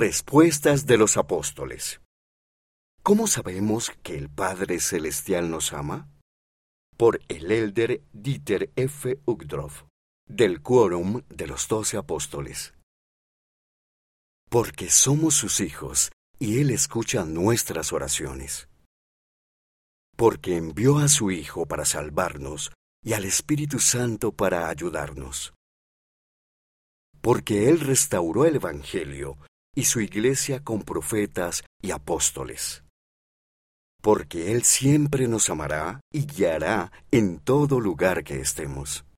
Respuestas de los apóstoles. ¿Cómo sabemos que el Padre Celestial nos ama? Por el elder Dieter F. Uchtdorf, del Quórum de los Doce Apóstoles. Porque somos sus hijos y Él escucha nuestras oraciones. Porque envió a su Hijo para salvarnos y al Espíritu Santo para ayudarnos. Porque Él restauró el Evangelio y su iglesia con profetas y apóstoles. Porque Él siempre nos amará y guiará en todo lugar que estemos.